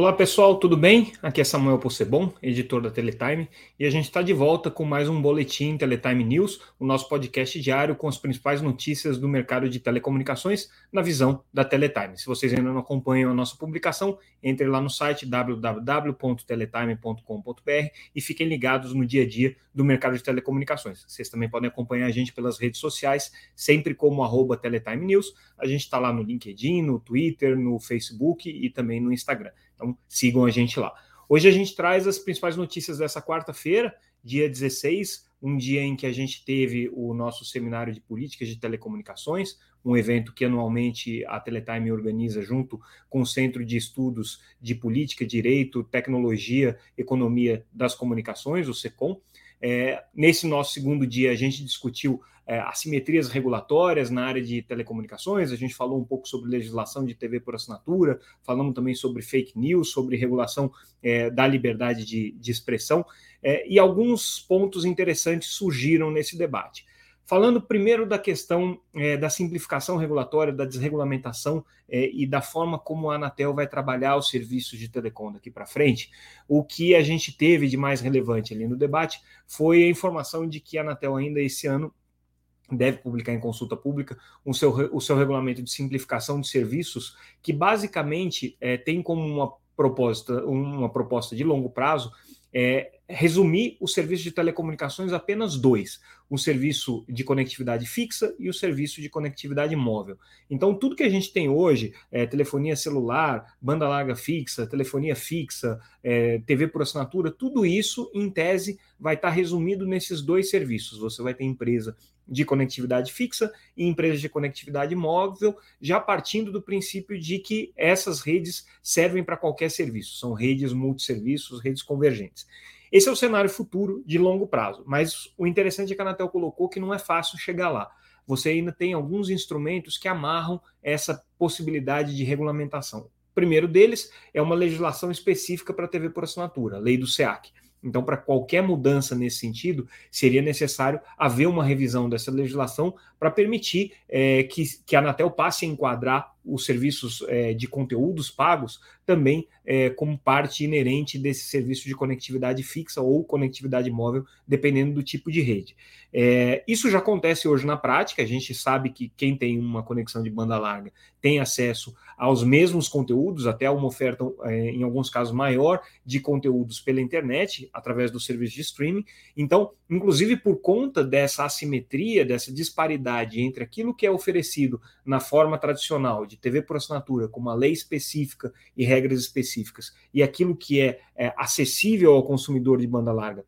Olá pessoal, tudo bem? Aqui é Samuel Possebon, editor da Teletime, e a gente está de volta com mais um Boletim Teletime News, o nosso podcast diário com as principais notícias do mercado de telecomunicações na visão da Teletime. Se vocês ainda não acompanham a nossa publicação, entre lá no site www.teletime.com.br e fiquem ligados no dia a dia do mercado de telecomunicações. Vocês também podem acompanhar a gente pelas redes sociais, sempre como arroba Teletime News. A gente está lá no LinkedIn, no Twitter, no Facebook e também no Instagram. Então sigam a gente lá. Hoje a gente traz as principais notícias dessa quarta-feira, dia 16, um dia em que a gente teve o nosso seminário de políticas de telecomunicações, um evento que anualmente a Teletime organiza junto com o Centro de Estudos de Política, Direito, Tecnologia, Economia das Comunicações, o SECOM. É, nesse nosso segundo dia, a gente discutiu é, assimetrias regulatórias na área de telecomunicações, a gente falou um pouco sobre legislação de TV por assinatura, falamos também sobre fake news, sobre regulação é, da liberdade de, de expressão, é, e alguns pontos interessantes surgiram nesse debate. Falando primeiro da questão é, da simplificação regulatória, da desregulamentação é, e da forma como a Anatel vai trabalhar os serviços de telecom daqui para frente, o que a gente teve de mais relevante ali no debate foi a informação de que a Anatel ainda esse ano deve publicar em consulta pública o seu, o seu regulamento de simplificação de serviços, que basicamente é, tem como uma proposta, uma proposta de longo prazo é, resumir o serviço de telecomunicações apenas dois: o serviço de conectividade fixa e o serviço de conectividade móvel. Então, tudo que a gente tem hoje, é, telefonia celular, banda larga fixa, telefonia fixa, é, TV por assinatura, tudo isso, em tese, vai estar resumido nesses dois serviços. Você vai ter empresa de conectividade fixa e empresas de conectividade móvel, já partindo do princípio de que essas redes servem para qualquer serviço, são redes multisserviços, redes convergentes. Esse é o cenário futuro de longo prazo, mas o interessante é que a Anatel colocou que não é fácil chegar lá. Você ainda tem alguns instrumentos que amarram essa possibilidade de regulamentação. O primeiro deles é uma legislação específica para a TV por assinatura, a lei do SEAC. Então, para qualquer mudança nesse sentido, seria necessário haver uma revisão dessa legislação para permitir é, que, que a Anatel passe a enquadrar os serviços é, de conteúdos pagos também é, como parte inerente desse serviço de conectividade fixa ou conectividade móvel, dependendo do tipo de rede. É, isso já acontece hoje na prática, a gente sabe que quem tem uma conexão de banda larga tem acesso aos mesmos conteúdos, até uma oferta, é, em alguns casos, maior de conteúdos pela internet, através do serviço de streaming. Então, inclusive por conta dessa assimetria, dessa disparidade entre aquilo que é oferecido na forma tradicional de TV por assinatura, com uma lei específica e regras específicas, e aquilo que é, é acessível ao consumidor de banda larga,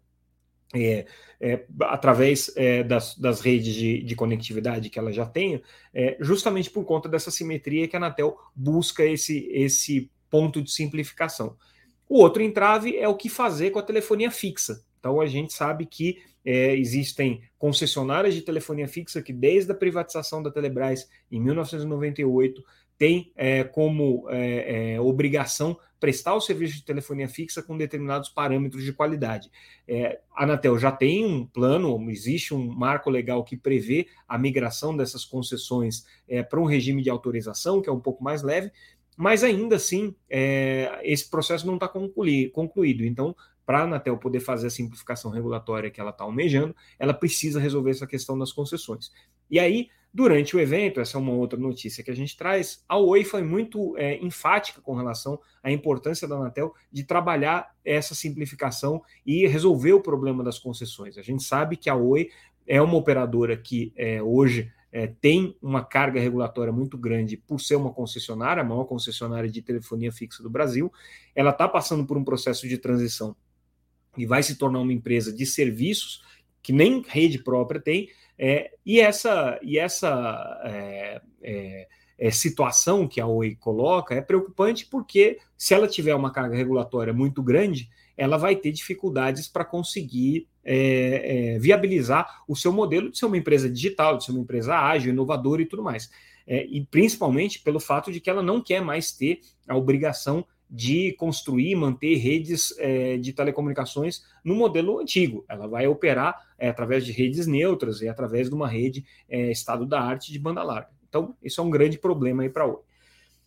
é, é, através é, das, das, redes de, de, conectividade que ela já tem, é, justamente por conta dessa simetria que a Anatel busca esse, esse ponto de simplificação. O outro entrave é o que fazer com a telefonia fixa. Então a gente sabe que é, existem concessionárias de telefonia fixa que, desde a privatização da Telebrás em 1998, tem é, como é, é, obrigação prestar o serviço de telefonia fixa com determinados parâmetros de qualidade. É, a Anatel já tem um plano, existe um marco legal que prevê a migração dessas concessões é, para um regime de autorização, que é um pouco mais leve, mas ainda assim é, esse processo não está concluído. Então, para a Anatel poder fazer a simplificação regulatória que ela está almejando, ela precisa resolver essa questão das concessões. E aí, durante o evento, essa é uma outra notícia que a gente traz, a Oi foi muito é, enfática com relação à importância da Anatel de trabalhar essa simplificação e resolver o problema das concessões. A gente sabe que a Oi é uma operadora que é, hoje é, tem uma carga regulatória muito grande por ser uma concessionária, a maior concessionária de telefonia fixa do Brasil. Ela está passando por um processo de transição e vai se tornar uma empresa de serviços que nem rede própria tem. É, e essa, e essa é, é, é situação que a Oi coloca é preocupante porque se ela tiver uma carga regulatória muito grande, ela vai ter dificuldades para conseguir é, é, viabilizar o seu modelo de ser uma empresa digital, de ser uma empresa ágil, inovadora e tudo mais. É, e principalmente pelo fato de que ela não quer mais ter a obrigação de construir, manter redes é, de telecomunicações no modelo antigo. Ela vai operar é, através de redes neutras e através de uma rede é, estado da arte de banda larga. Então, isso é um grande problema aí para Oi.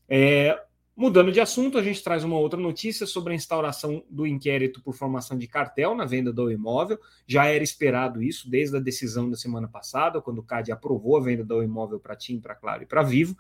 É, Mudando de assunto, a gente traz uma outra notícia sobre a instauração do inquérito por formação de cartel na venda do imóvel. Já era esperado isso desde a decisão da semana passada, quando o CAD aprovou a venda do imóvel para TIM, para Claro e para Vivo.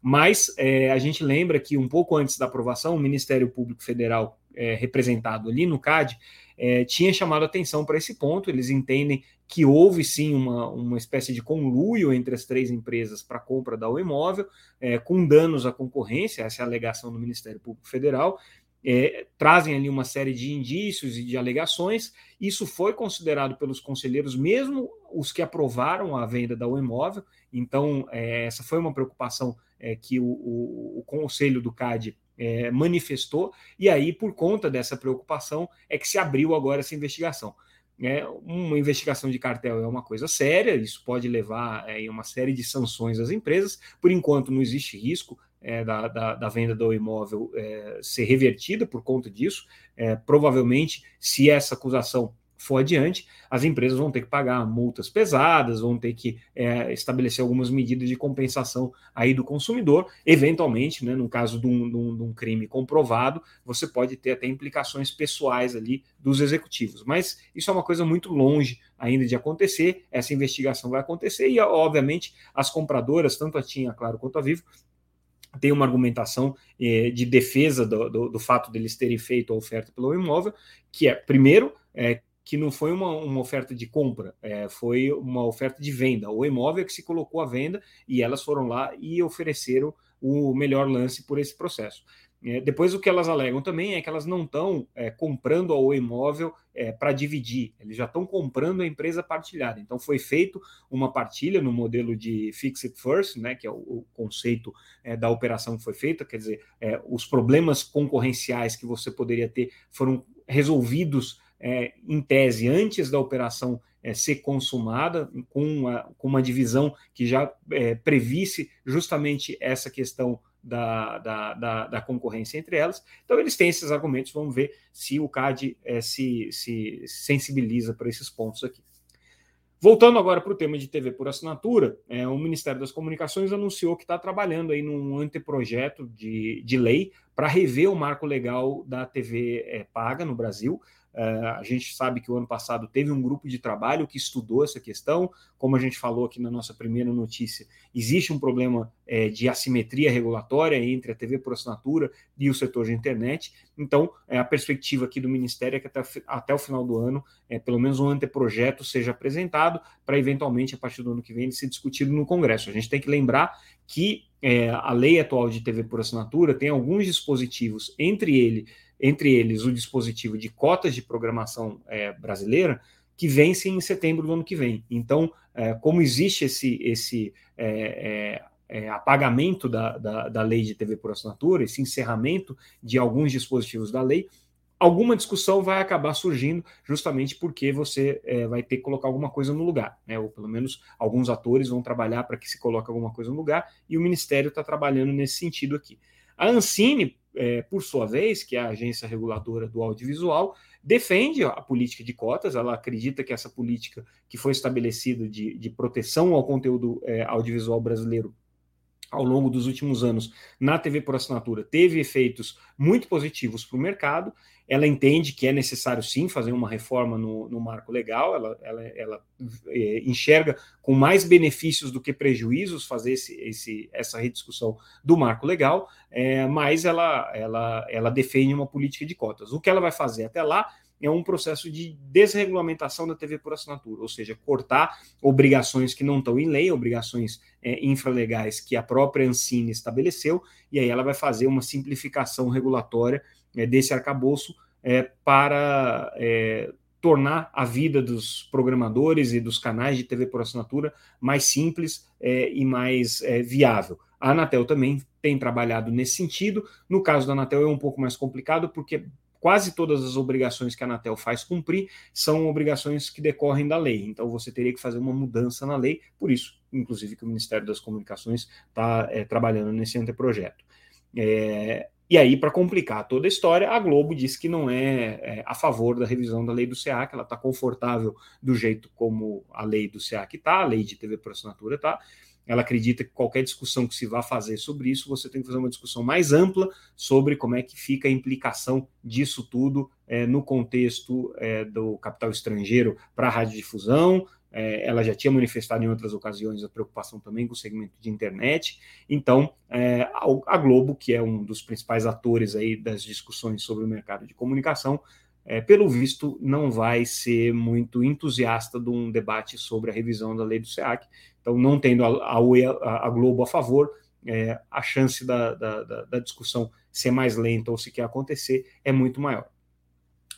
Mas é, a gente lembra que um pouco antes da aprovação, o Ministério Público Federal, é, representado ali no CAD, é, tinha chamado atenção para esse ponto. Eles entendem que houve sim uma, uma espécie de conluio entre as três empresas para a compra da imóvel, é, com danos à concorrência, essa é a alegação do Ministério Público Federal. É, trazem ali uma série de indícios e de alegações. Isso foi considerado pelos conselheiros, mesmo os que aprovaram a venda da imóvel. Então, é, essa foi uma preocupação é, que o, o, o, conselho do CAD é, manifestou, e aí, por conta dessa preocupação, é que se abriu agora essa investigação. É, uma investigação de cartel é uma coisa séria, isso pode levar é, uma série de sanções às empresas. Por enquanto, não existe risco é, da, da, da, venda do imóvel é, ser revertida por conta disso. É, provavelmente, se essa acusação for adiante, as empresas vão ter que pagar multas pesadas, vão ter que é, estabelecer algumas medidas de compensação aí do consumidor. Eventualmente, né, no caso de um, de, um, de um, crime comprovado, você pode ter até implicações pessoais ali dos executivos. Mas isso é uma coisa muito longe ainda de acontecer. Essa investigação vai acontecer e, obviamente, as compradoras, tanto a TIM, claro, quanto a Vivo, tem uma argumentação eh, de defesa do, do, do, fato deles terem feito a oferta pelo imóvel, que é, primeiro, é, que não foi uma, uma oferta de compra, é, foi uma oferta de venda. O imóvel é que se colocou à venda e elas foram lá e ofereceram o melhor lance por esse processo. É, depois, o que elas alegam também é que elas não estão é, comprando o imóvel é, para dividir, eles já estão comprando a empresa partilhada. Então, foi feito uma partilha no modelo de Fix It First, né, que é o, o conceito é, da operação que foi feita, quer dizer, é, os problemas concorrenciais que você poderia ter foram resolvidos é, em tese, antes da operação é, ser consumada, com uma, com uma divisão que já é, previsse justamente essa questão da, da, da, da, concorrência entre elas. Então, eles têm esses argumentos, vamos ver se o CAD é, se, se sensibiliza para esses pontos aqui. Voltando agora para o tema de TV por assinatura, é, o Ministério das Comunicações anunciou que está trabalhando aí num anteprojeto de, de lei para rever o marco legal da TV é, paga no Brasil. Uh, a gente sabe que o ano passado teve um grupo de trabalho que estudou essa questão. Como a gente falou aqui na nossa primeira notícia, existe um problema é, de assimetria regulatória entre a TV por assinatura e o setor de internet. Então, é, a perspectiva aqui do Ministério é que até, até o final do ano, é, pelo menos um anteprojeto seja apresentado para, eventualmente, a partir do ano que vem, ele ser discutido no Congresso. A gente tem que lembrar que é, a lei atual de TV por assinatura tem alguns dispositivos, entre ele entre eles o dispositivo de cotas de programação é, brasileira, que vence em setembro do ano que vem. Então, é, como existe esse, esse é, é, é apagamento da, da, da, lei de TV por assinatura, esse encerramento de alguns dispositivos da lei, alguma discussão vai acabar surgindo justamente porque você é, vai ter que colocar alguma coisa no lugar, né? ou pelo menos alguns atores vão trabalhar para que se coloque alguma coisa no lugar, e o Ministério está trabalhando nesse sentido aqui. A Ancine, é, por sua vez, que é a agência reguladora do audiovisual, defende a política de cotas, ela acredita que essa política que foi estabelecida de, de proteção ao conteúdo é, audiovisual brasileiro ao longo dos últimos anos na TV por assinatura teve efeitos muito positivos para o mercado. Ela entende que é necessário sim fazer uma reforma no, no marco legal, ela, ela, ela é, enxerga com mais benefícios do que prejuízos fazer esse, esse, essa rediscussão do marco legal, é, mas ela, ela, ela defende uma política de cotas. O que ela vai fazer até lá é um processo de desregulamentação da TV por assinatura, ou seja, cortar obrigações que não estão em lei, obrigações é, infralegais que a própria Ancine estabeleceu, e aí ela vai fazer uma simplificação regulatória é, desse arcabouço é, para é, tornar a vida dos programadores e dos canais de TV por assinatura mais simples é, e mais é, viável. A Anatel também tem trabalhado nesse sentido. No caso da Anatel é um pouco mais complicado, porque quase todas as obrigações que a Anatel faz cumprir são obrigações que decorrem da lei. Então você teria que fazer uma mudança na lei, por isso, inclusive, que o Ministério das Comunicações está é, trabalhando nesse anteprojeto. É, e aí, para complicar toda a história, a Globo diz que não é, é, a favor da revisão da lei do que ela está confortável do jeito como a lei do que está, a lei de TV por assinatura está, ela acredita que qualquer discussão que se vá fazer sobre isso, você tem que fazer uma discussão mais ampla sobre como é que fica a implicação disso tudo é, no contexto é, do capital estrangeiro para a radiodifusão. É, ela já tinha manifestado em outras ocasiões a preocupação também com o segmento de internet. Então, é, a, Globo, que é um dos principais atores aí das discussões sobre o mercado de comunicação, é, pelo visto, não vai ser muito entusiasta de um debate sobre a revisão da lei do SEAC. Então, não tendo a, a, a Globo a favor, é, a chance da, da, da, discussão ser mais lenta ou sequer acontecer é muito maior.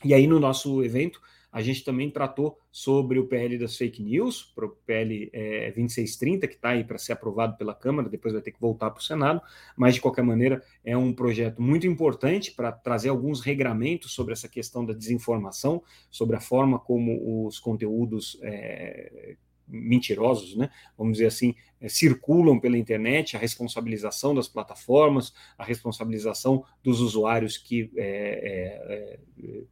E aí, no nosso evento, a gente também tratou sobre o PL das fake news, o PL é, 2630, que está aí para ser aprovado pela Câmara, depois vai ter que voltar para o Senado, mas de qualquer maneira é um projeto muito importante para trazer alguns regramentos sobre essa questão da desinformação, sobre a forma como os conteúdos é, mentirosos, né? Vamos dizer assim, é, circulam pela internet, a responsabilização das plataformas, a responsabilização dos usuários que é, é, é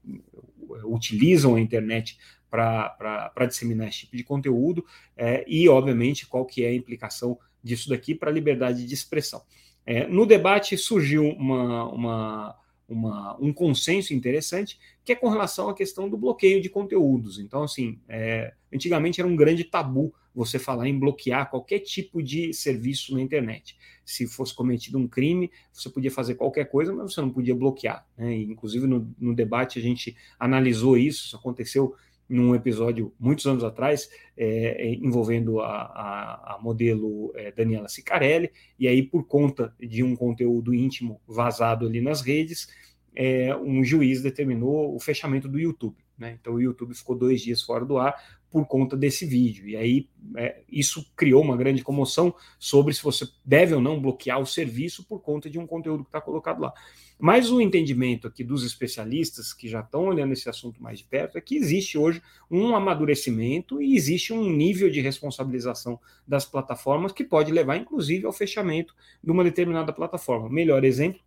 utilizam a internet para disseminar esse tipo de conteúdo é, e, obviamente, qual que é a implicação disso daqui para a liberdade de expressão. É, no debate surgiu uma, uma uma, um consenso interessante, que é com relação à questão do bloqueio de conteúdos. Então, assim, é, antigamente era um grande tabu você falar em bloquear qualquer tipo de serviço na internet. Se fosse cometido um crime, você podia fazer qualquer coisa, mas você não podia bloquear. Né? E, inclusive, no, no debate, a gente analisou isso, isso aconteceu num episódio muitos anos atrás, é, é, envolvendo a, a, a modelo é, Daniela Sicarelli, e aí, por conta de um conteúdo íntimo vazado ali nas redes, é, um juiz determinou o fechamento do YouTube. Né? Então, o YouTube ficou dois dias fora do ar por conta desse vídeo. E aí, é, isso criou uma grande comoção sobre se você deve ou não bloquear o serviço por conta de um conteúdo que está colocado lá. Mas o entendimento aqui dos especialistas que já estão olhando esse assunto mais de perto é que existe hoje um amadurecimento e existe um nível de responsabilização das plataformas que pode levar, inclusive, ao fechamento de uma determinada plataforma. Melhor exemplo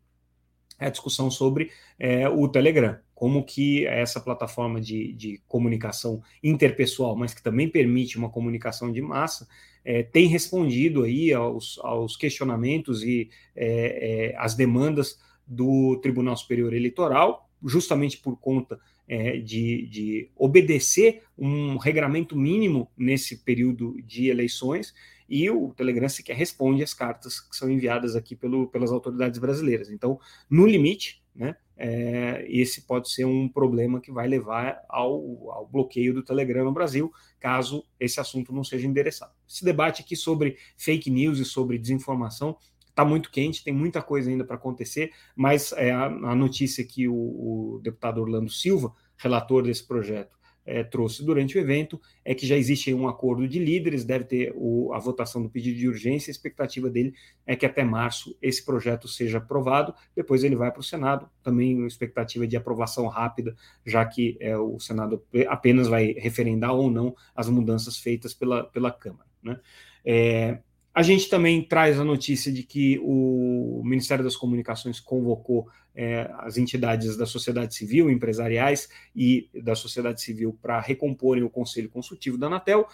é a discussão sobre é, o Telegram, como que essa plataforma de, de, comunicação interpessoal, mas que também permite uma comunicação de massa, é, tem respondido aí aos, aos questionamentos e é, é as demandas do Tribunal Superior Eleitoral, justamente por conta é, de, de, obedecer um regramento mínimo nesse período de eleições, e o Telegram sequer responde às cartas que são enviadas aqui pelo, pelas autoridades brasileiras. Então, no limite, né, é, esse pode ser um problema que vai levar ao, ao, bloqueio do Telegram no Brasil, caso esse assunto não seja endereçado. Esse debate aqui sobre fake news e sobre desinformação está muito quente, tem muita coisa ainda para acontecer, mas é, a, a, notícia que o, o, deputado Orlando Silva, relator desse projeto, é, trouxe durante o evento é que já existe um acordo de líderes, deve ter o, a votação do pedido de urgência, a expectativa dele é que até março esse projeto seja aprovado, depois ele vai para o Senado, também a expectativa de aprovação rápida, já que é, o Senado apenas vai referendar ou não as mudanças feitas pela, pela Câmara. Né? É, a gente também traz a notícia de que o Ministério das Comunicações convocou é, as entidades da sociedade civil, empresariais e da sociedade civil para recomporem o Conselho Consultivo da Anatel.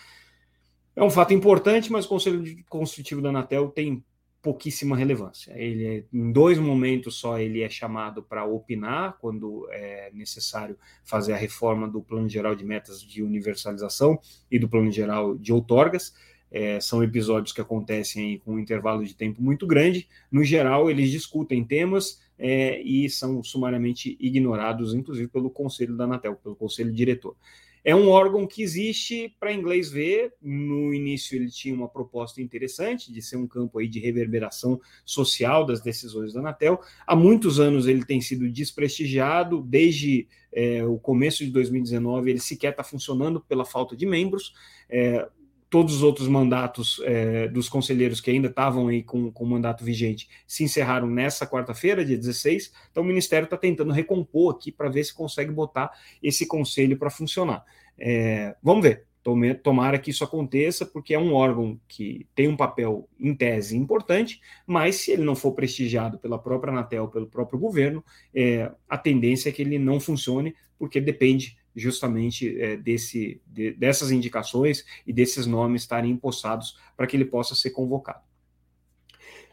É um fato importante, mas o Conselho Consultivo da Anatel tem pouquíssima relevância. Ele é, em dois momentos só ele é chamado para opinar quando é necessário fazer a reforma do Plano Geral de Metas de Universalização e do Plano Geral de Outorgas. É, são episódios que acontecem com um intervalo de tempo muito grande. No geral, eles discutem temas é, e são sumariamente ignorados, inclusive pelo Conselho da Anatel, pelo Conselho Diretor. É um órgão que existe para inglês ver. No início ele tinha uma proposta interessante de ser um campo aí de reverberação social das decisões da Anatel. Há muitos anos ele tem sido desprestigiado, desde é, o começo de 2019 ele sequer está funcionando pela falta de membros. É, todos os outros mandatos é, dos conselheiros que ainda estavam aí com, com o mandato vigente se encerraram nessa quarta-feira, dia 16. Então, o Ministério está tentando recompor aqui para ver se consegue botar esse conselho para funcionar. É, vamos ver. Tomara que isso aconteça, porque é um órgão que tem um papel, em tese, importante, mas se ele não for prestigiado pela própria Anatel, pelo próprio governo, é, a tendência é que ele não funcione, porque depende justamente é, desse, de, dessas indicações e desses nomes estarem empossados para que ele possa ser convocado.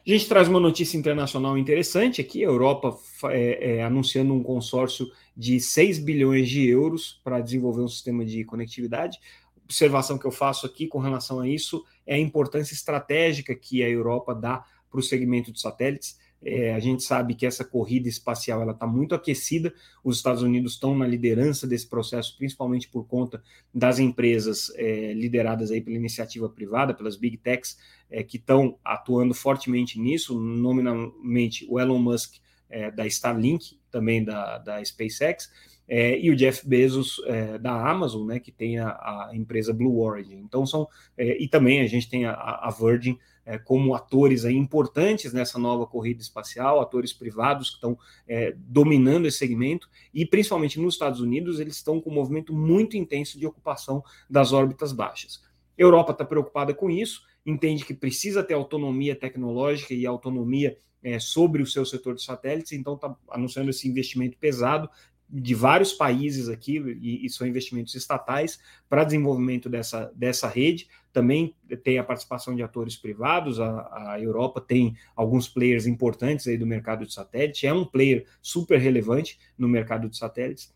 A gente traz uma notícia internacional interessante aqui: a Europa é, é, anunciando um consórcio de 6 bilhões de euros para desenvolver um sistema de conectividade. Observação que eu faço aqui com relação a isso é a importância estratégica que a Europa dá para o segmento de satélites. É, a gente sabe que essa corrida espacial ela está muito aquecida. Os Estados Unidos estão na liderança desse processo, principalmente por conta das empresas é, lideradas aí pela iniciativa privada, pelas big techs, é, que estão atuando fortemente nisso. Nominalmente, o Elon Musk é, da Starlink, também da, da SpaceX, é, e o Jeff Bezos é, da Amazon, né, que tem a, a empresa Blue Origin. Então são e também a gente tem a, a Virgin é, como atores aí importantes nessa nova corrida espacial, atores privados que estão é, dominando esse segmento, e principalmente nos Estados Unidos, eles estão com um movimento muito intenso de ocupação das órbitas baixas. A Europa está preocupada com isso, entende que precisa ter autonomia tecnológica e autonomia é, sobre o seu setor de satélites, então está anunciando esse investimento pesado de vários países aqui, e, e são investimentos estatais, para desenvolvimento dessa, dessa rede. Também tem a participação de atores privados, a, a Europa tem alguns players importantes aí do mercado de satélite, é um player super relevante no mercado de satélites.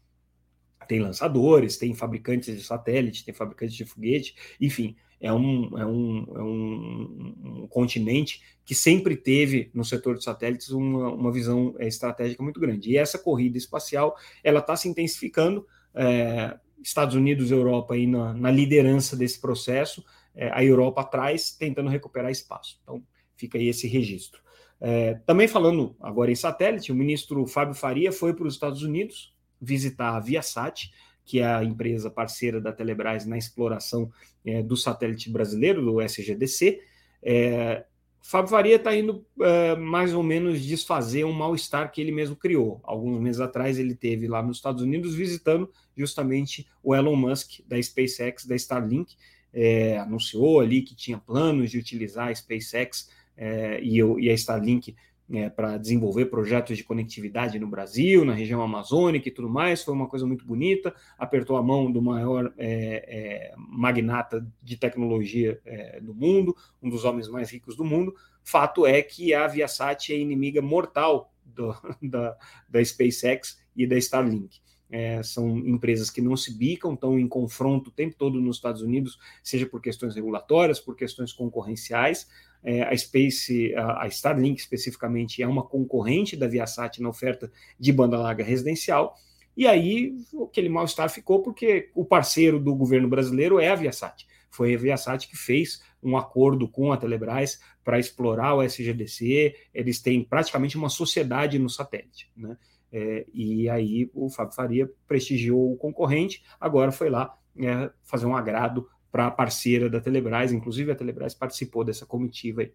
Tem lançadores, tem fabricantes de satélite, tem fabricantes de foguete, enfim, é um, é um, é um, um, continente que sempre teve no setor de satélites uma, uma visão é, estratégica muito grande. E essa corrida espacial ela está se intensificando. É, Estados Unidos e Europa aí na, na liderança desse processo, é, a Europa atrás tentando recuperar espaço. Então fica aí esse registro. É, também falando agora em satélite, o ministro Fábio Faria foi para os Estados Unidos visitar a Viasat, que é a empresa parceira da Telebrás na exploração é, do satélite brasileiro, do SGDC. É, Fábio Faria está indo é, mais ou menos desfazer um mal-estar que ele mesmo criou. Alguns meses atrás ele teve lá nos Estados Unidos visitando justamente o Elon Musk da SpaceX, da Starlink, é, anunciou ali que tinha planos de utilizar a SpaceX é, e, e, a Starlink é, para desenvolver projetos de conectividade no Brasil, na região amazônica e tudo mais. Foi uma coisa muito bonita. Apertou a mão do maior é, é, magnata de tecnologia é, do mundo, um dos homens mais ricos do mundo. Fato é que a Viasat é inimiga mortal do, da, da SpaceX e da Starlink. É, são empresas que não se bicam, estão em confronto o tempo todo nos Estados Unidos, seja por questões regulatórias, por questões concorrenciais. É, a Space, a, a, Starlink especificamente, é uma concorrente da Viasat na oferta de banda larga residencial. E aí aquele mal-estar ficou porque o parceiro do governo brasileiro é a Viasat. Foi a Viasat que fez um acordo com a Telebrás para explorar o SGDC. Eles têm praticamente uma sociedade no satélite. Né? É, e aí o Fábio Faria prestigiou o concorrente, agora foi lá é, fazer um agrado para a parceira da Telebrás, inclusive a Telebrás participou dessa comitiva aí.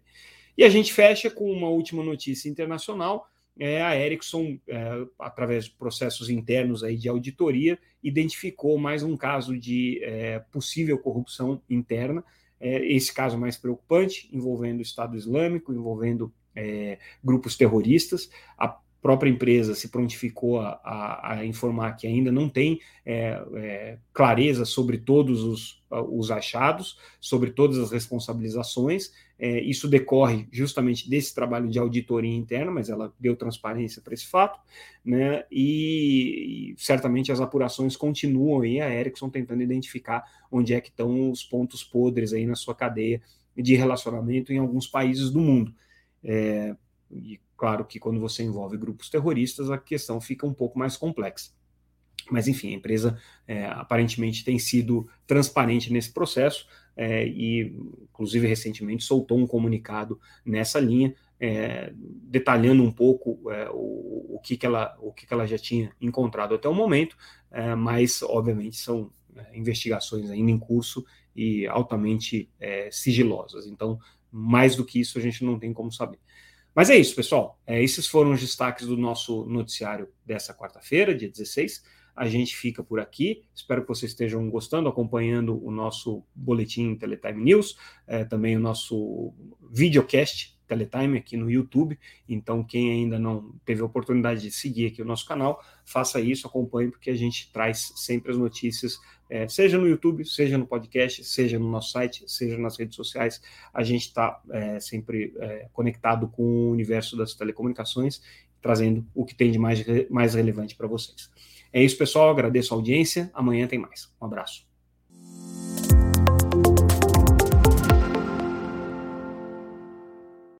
E a gente fecha com uma última notícia internacional. É, a Ericsson, é, através de processos internos aí de auditoria, identificou mais um caso de é, possível corrupção interna. É, esse caso mais preocupante, envolvendo o Estado Islâmico, envolvendo é, grupos terroristas. A própria empresa se prontificou a, a, a informar que ainda não tem é, é, clareza sobre todos os, os, achados, sobre todas as responsabilizações. É, isso decorre justamente desse trabalho de auditoria interna, mas ela deu transparência para esse fato, né? E, e, certamente as apurações continuam aí, a Ericsson tentando identificar onde é que estão os pontos podres aí na sua cadeia de relacionamento em alguns países do mundo. É, e Claro que quando você envolve grupos terroristas, a questão fica um pouco mais complexa. Mas, enfim, a empresa é, aparentemente tem sido transparente nesse processo é, e, inclusive, recentemente soltou um comunicado nessa linha, é, detalhando um pouco é, o, o, que, que, ela, o que, que ela já tinha encontrado até o momento, é, mas, obviamente, são é, investigações ainda em curso e altamente sigilosas. Então, mais do que isso, a gente não tem como saber. Mas é isso, pessoal. É, esses foram os destaques do nosso noticiário dessa quarta-feira, dia 16. A gente fica por aqui. Espero que vocês estejam gostando, acompanhando o nosso boletim Teletime News, é, também o nosso videocast Teletime aqui no YouTube. Então, quem ainda não teve a oportunidade de seguir aqui o nosso canal, faça isso, acompanhe, porque a gente traz sempre as notícias, é, seja no YouTube, seja no podcast, seja no nosso site, seja nas redes sociais. A gente está é, sempre é, conectado com o universo das telecomunicações, trazendo o que tem de mais, mais relevante para vocês. É isso, pessoal. Agradeço a audiência. Amanhã tem mais. Um abraço.